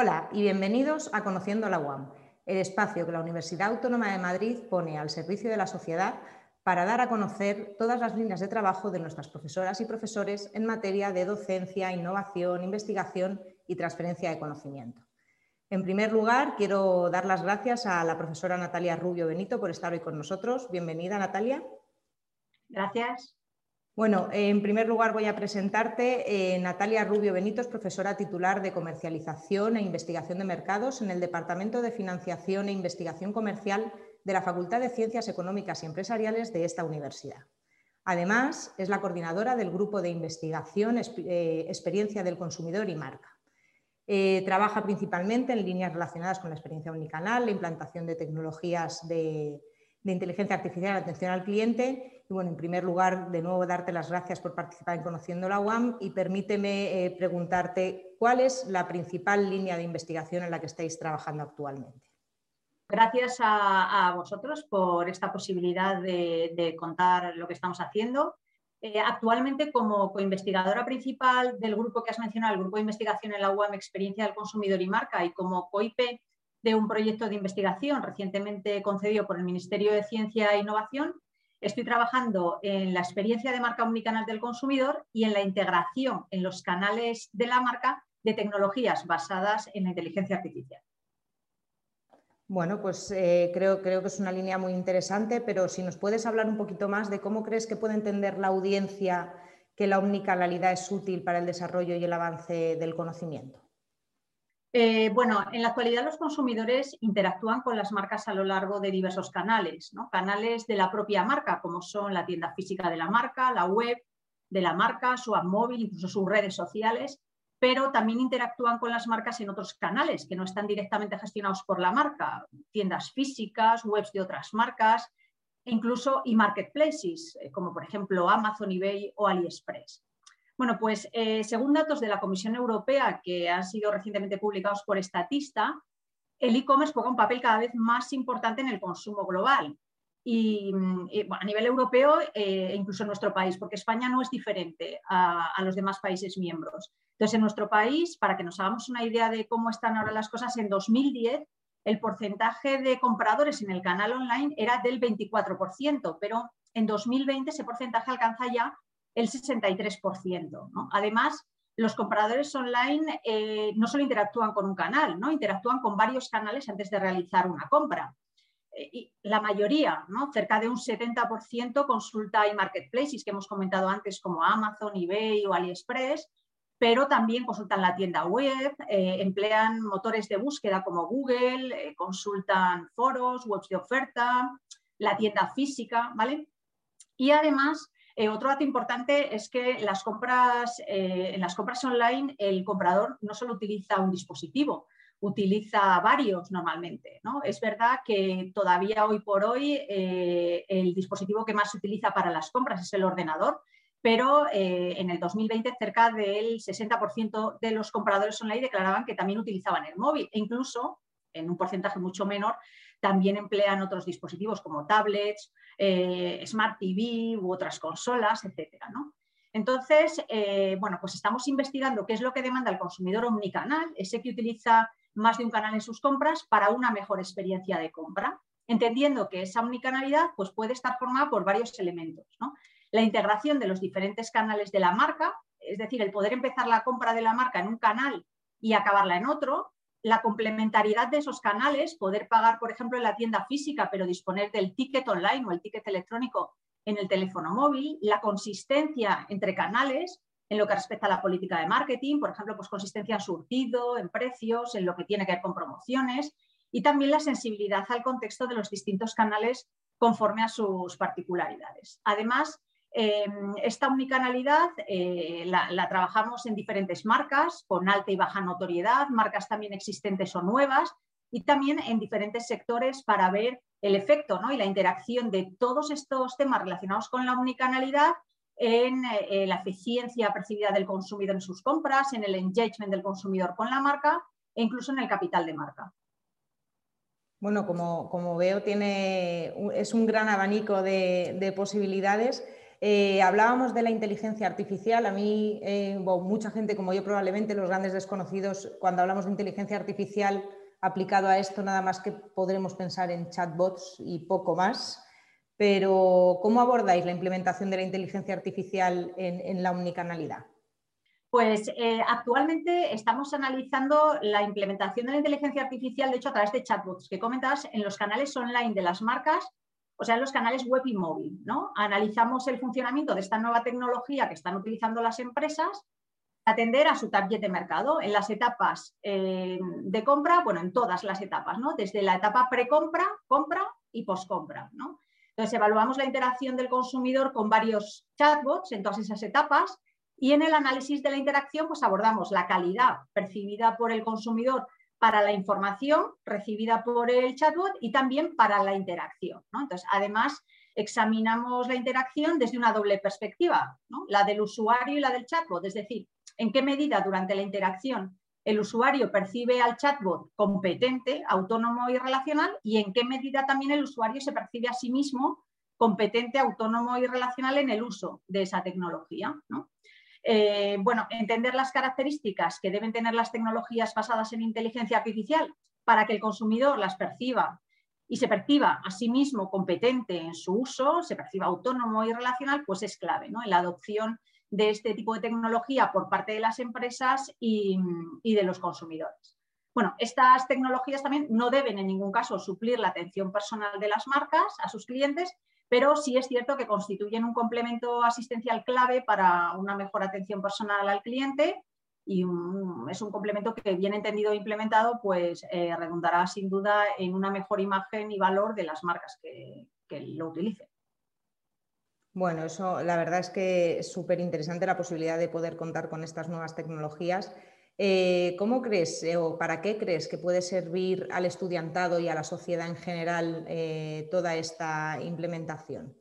Hola y bienvenidos a Conociendo la UAM, el espacio que la Universidad Autónoma de Madrid pone al servicio de la sociedad para dar a conocer todas las líneas de trabajo de nuestras profesoras y profesores en materia de docencia, innovación, investigación y transferencia de conocimiento. En primer lugar, quiero dar las gracias a la profesora Natalia Rubio Benito por estar hoy con nosotros. Bienvenida, Natalia. Gracias. Bueno, en primer lugar voy a presentarte. Eh, Natalia Rubio Benito es profesora titular de Comercialización e Investigación de Mercados en el Departamento de Financiación e Investigación Comercial de la Facultad de Ciencias Económicas y Empresariales de esta universidad. Además, es la coordinadora del Grupo de Investigación eh, Experiencia del Consumidor y Marca. Eh, trabaja principalmente en líneas relacionadas con la experiencia omnicanal, la implantación de tecnologías de, de inteligencia artificial en atención al cliente. Y bueno, en primer lugar, de nuevo, darte las gracias por participar en Conociendo la UAM y permíteme eh, preguntarte cuál es la principal línea de investigación en la que estáis trabajando actualmente. Gracias a, vosotros por esta posibilidad de, contar lo que estamos haciendo. Eh, actualmente, como coinvestigadora principal del grupo que has mencionado, el grupo de investigación en la UAM Experiencia del Consumidor y Marca, y como COIPE de un proyecto de investigación recientemente concedido por el Ministerio de Ciencia e Innovación. Estoy trabajando en la experiencia de marca omnicanal del consumidor y en la integración en los canales de la marca de tecnologías basadas en la inteligencia artificial. Bueno, pues eh, creo, creo que es una línea muy interesante, pero si nos puedes hablar un poquito más de cómo crees que puede entender la audiencia que la omnicanalidad es útil para el desarrollo y el avance del conocimiento. Eh, bueno, en la actualidad los consumidores interactúan con las marcas a lo largo de diversos canales, canales de la propia marca, como son la tienda física de la marca, la web de la marca, su app móvil, incluso sus redes sociales, pero también interactúan con las marcas en otros canales que no están directamente gestionados por la marca, tiendas físicas, webs de otras marcas, incluso e-marketplaces, eh, como por ejemplo Amazon, eBay o AliExpress. Bueno, pues eh, según datos de la Comisión Europea que han sido recientemente publicados por Estatista, el e-commerce juega un papel cada vez más importante en el consumo global. Y, mm, a nivel europeo e incluso en nuestro país, porque España no es diferente a, a, los demás países miembros. Entonces, en nuestro país, para que nos hagamos una idea de cómo están ahora las cosas, en 2010 el porcentaje de compradores en el canal online era del 24%, pero en 2020 ese porcentaje alcanza ya el 63%. Además, los compradores online eh, no solo interactúan con un canal, ¿no? interactúan con varios canales antes de realizar una compra. Eh, y la mayoría, cerca de un 70%, consulta y marketplaces que hemos comentado antes como Amazon, eBay o AliExpress, pero también consultan la tienda web, eh, emplean motores de búsqueda como Google, consultan foros, webs de oferta, la tienda física, ¿vale? Y además eh, otro dato importante es que las compras, eh, en las compras online el comprador no solo utiliza un dispositivo, utiliza varios normalmente. ¿no? Es verdad que todavía hoy por hoy eh, el dispositivo que más se utiliza para las compras es el ordenador, pero en el 2020 cerca del 60% de los compradores online declaraban que también utilizaban el móvil e incluso en un porcentaje mucho menor también emplean otros dispositivos como tablets, eh, Smart TV u otras consolas, etcétera. Entonces, eh, bueno, pues estamos investigando qué es lo que demanda el consumidor omnicanal, ese que utiliza más de un canal en sus compras para una mejor experiencia de compra, entendiendo que esa omnicanalidad pues, puede estar formada por varios elementos. La integración de los diferentes canales de la marca, es decir, el poder empezar la compra de la marca en un canal y acabarla en otro, la complementariedad de esos canales, poder pagar, por ejemplo, en la tienda física, pero disponer del ticket online o el ticket electrónico en el teléfono móvil, la consistencia entre canales en lo que respecta a la política de marketing, por ejemplo, pues consistencia en surtido, en precios, en lo que tiene que ver con promociones y también la sensibilidad al contexto de los distintos canales conforme a sus particularidades. Además, Em, esta omnicanalidad eh, la, trabajamos en diferentes marcas, con alta y baja notoriedad, marcas también existentes o nuevas, y también en diferentes sectores para ver el efecto y la interacción de todos estos temas relacionados con la omnicanalidad en eh, la eficiencia percibida del consumidor en sus compras, en el engagement del consumidor con la marca e incluso en el capital de marca. Bueno, como, veo, tiene, es un gran abanico de posibilidades. Eh, hablábamos de la inteligencia artificial. A mí, eh, mucha gente como yo probablemente, los grandes desconocidos, cuando hablamos de inteligencia artificial aplicado a esto, nada más que podremos pensar en chatbots y poco más. Pero, ¿cómo abordáis la implementación de la inteligencia artificial en, la omnicanalidad? Pues eh, actualmente estamos analizando la implementación de la inteligencia artificial, de hecho, a través de chatbots que comentas en los canales online de las marcas o sea, los canales web y móvil. ¿no? Analizamos el funcionamiento de esta nueva tecnología que están utilizando las empresas atender a su target de mercado en las etapas eh, de compra, bueno, en todas las etapas, ¿no? Desde la etapa precompra, compra y poscompra, ¿no? Entonces, evaluamos la interacción del consumidor con varios chatbots en todas esas etapas y en el análisis de la interacción, pues abordamos la calidad percibida por el consumidor para la información recibida por el chatbot y también para la interacción. Entonces, además, examinamos la interacción desde una doble perspectiva, la del usuario y la del chatbot, es decir, en qué medida durante la interacción el usuario percibe al chatbot competente, autónomo y relacional y en qué medida también el usuario se percibe a sí mismo competente, autónomo y relacional en el uso de esa tecnología. Eh, bueno, entender las características que deben tener las tecnologías basadas en inteligencia artificial para que el consumidor las perciba y se perciba a sí mismo competente en su uso, se perciba autónomo y relacional, pues es clave ¿no? en la adopción de este tipo de tecnología por parte de las empresas y, y de los consumidores. Bueno, estas tecnologías también no deben en ningún caso suplir la atención personal de las marcas a sus clientes, pero sí es cierto que constituyen un complemento asistencial clave para una mejor atención personal al cliente y es un complemento que bien entendido e implementado pues eh, redundará sin duda en una mejor imagen y valor de las marcas que, lo utilicen. Bueno, eso la verdad es que es súper interesante la posibilidad de poder contar con estas nuevas tecnologías eh, ¿Cómo crees eh, o para qué crees que puede servir al estudiantado y a la sociedad en general eh, toda esta implementación?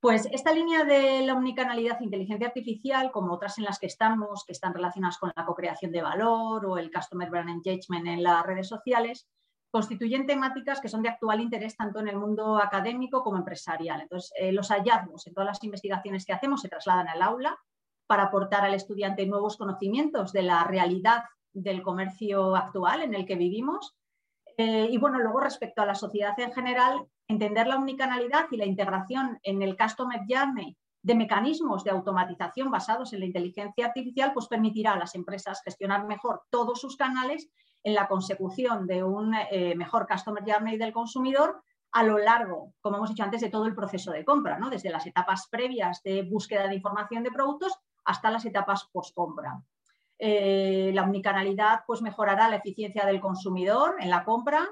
Pues esta línea de la omnicanalidad e inteligencia artificial, como otras en las que estamos, que están relacionadas con la co-creación de valor o el Customer Brand Engagement en las redes sociales, constituyen temáticas que son de actual interés tanto en el mundo académico como empresarial. Entonces, los hallazgos en todas las investigaciones que hacemos se trasladan al aula para aportar al estudiante nuevos conocimientos de la realidad del comercio actual en el que vivimos. Eh, y bueno, luego respecto a la sociedad en general, entender la omnicanalidad y la integración en el Customer Journey de mecanismos de automatización basados en la inteligencia artificial, pues permitirá a las empresas gestionar mejor todos sus canales en la consecución de un eh, mejor Customer Journey del consumidor a lo largo, como hemos dicho antes, de todo el proceso de compra, ¿no? desde las etapas previas de búsqueda de información de productos hasta las etapas post-compra. Eh, la omnicanalidad pues, mejorará la eficiencia del consumidor en la compra,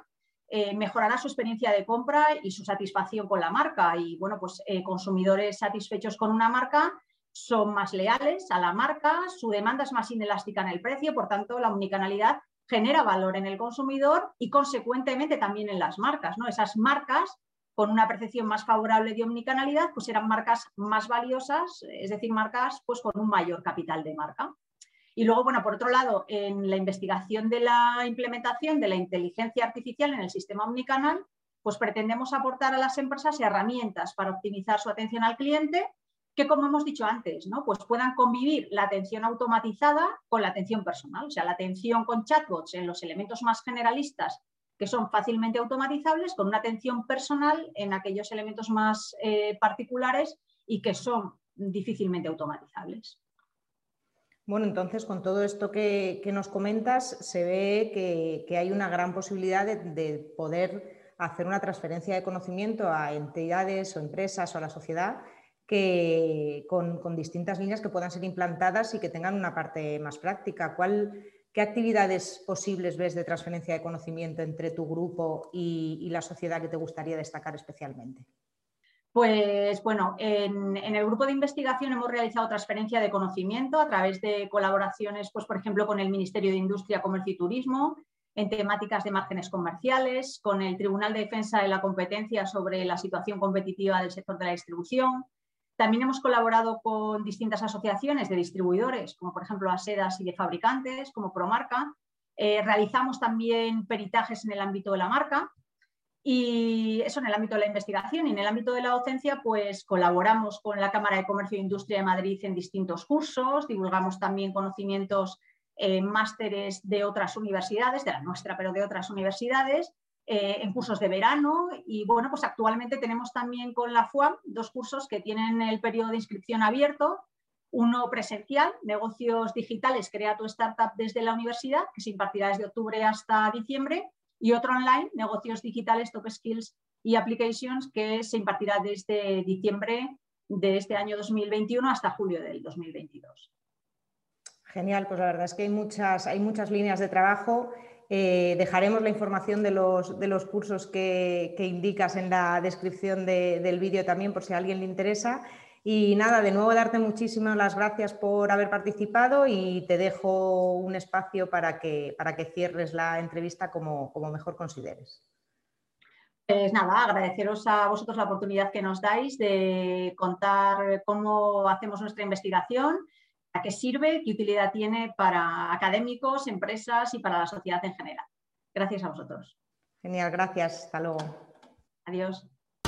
eh, mejorará su experiencia de compra y su satisfacción con la marca. Y bueno, pues eh, consumidores satisfechos con una marca son más leales a la marca, su demanda es más inelástica en el precio, por tanto, la omnicanalidad genera valor en el consumidor y consecuentemente también en las marcas. ¿no? Esas marcas con una percepción más favorable de omnicanalidad, pues eran marcas más valiosas, es decir, marcas pues con un mayor capital de marca. Y luego, bueno, por otro lado, en la investigación de la implementación de la inteligencia artificial en el sistema omnicanal, pues pretendemos aportar a las empresas herramientas para optimizar su atención al cliente, que como hemos dicho antes, ¿no? pues puedan convivir la atención automatizada con la atención personal, o sea, la atención con chatbots en los elementos más generalistas que son fácilmente automatizables con una atención personal en aquellos elementos más eh, particulares y que son difícilmente automatizables. Bueno, entonces con todo esto que, nos comentas, se ve que, hay una gran posibilidad de, poder hacer una transferencia de conocimiento a entidades o empresas o a la sociedad que, con, con, distintas líneas que puedan ser implantadas y que tengan una parte más práctica. ¿Cuál, ¿Qué actividades posibles ves de transferencia de conocimiento entre tu grupo y, la sociedad que te gustaría destacar especialmente? Pues bueno, en, el grupo de investigación hemos realizado transferencia de conocimiento a través de colaboraciones, pues por ejemplo, con el Ministerio de Industria, Comercio y Turismo, en temáticas de márgenes comerciales, con el Tribunal de Defensa de la Competencia sobre la situación competitiva del sector de la distribución, también hemos colaborado con distintas asociaciones de distribuidores, como por ejemplo ASEDAS y de fabricantes, como Promarca. Eh, realizamos también peritajes en el ámbito de la marca. Y eso en el ámbito de la investigación y en el ámbito de la docencia, pues colaboramos con la Cámara de Comercio e Industria de Madrid en distintos cursos, divulgamos también conocimientos en másteres de otras universidades, de la nuestra, pero de otras universidades, eh, en cursos de verano. Y bueno, pues actualmente tenemos también con la FUAM dos cursos que tienen el periodo de inscripción abierto. Uno presencial, negocios digitales, crea tu startup desde la universidad, que se impartirá desde octubre hasta diciembre, y otro online, negocios digitales, top skills y applications, que se impartirá desde diciembre de este año 2021 hasta julio del 2022. Genial, pues la verdad es que hay muchas, hay muchas líneas de trabajo. Eh, dejaremos la información de los, de los cursos que, indicas en la descripción del vídeo también por si a alguien le interesa. Y nada, de nuevo darte muchísimas las gracias por haber participado y te dejo un espacio para que, para que cierres la entrevista como, mejor consideres. Pues nada, agradeceros a vosotros la oportunidad que nos dais de contar cómo hacemos nuestra investigación, a qué sirve, qué utilidad tiene para académicos, empresas y para la sociedad en general. Gracias a vosotros. Genial, gracias. Hasta luego. Adiós.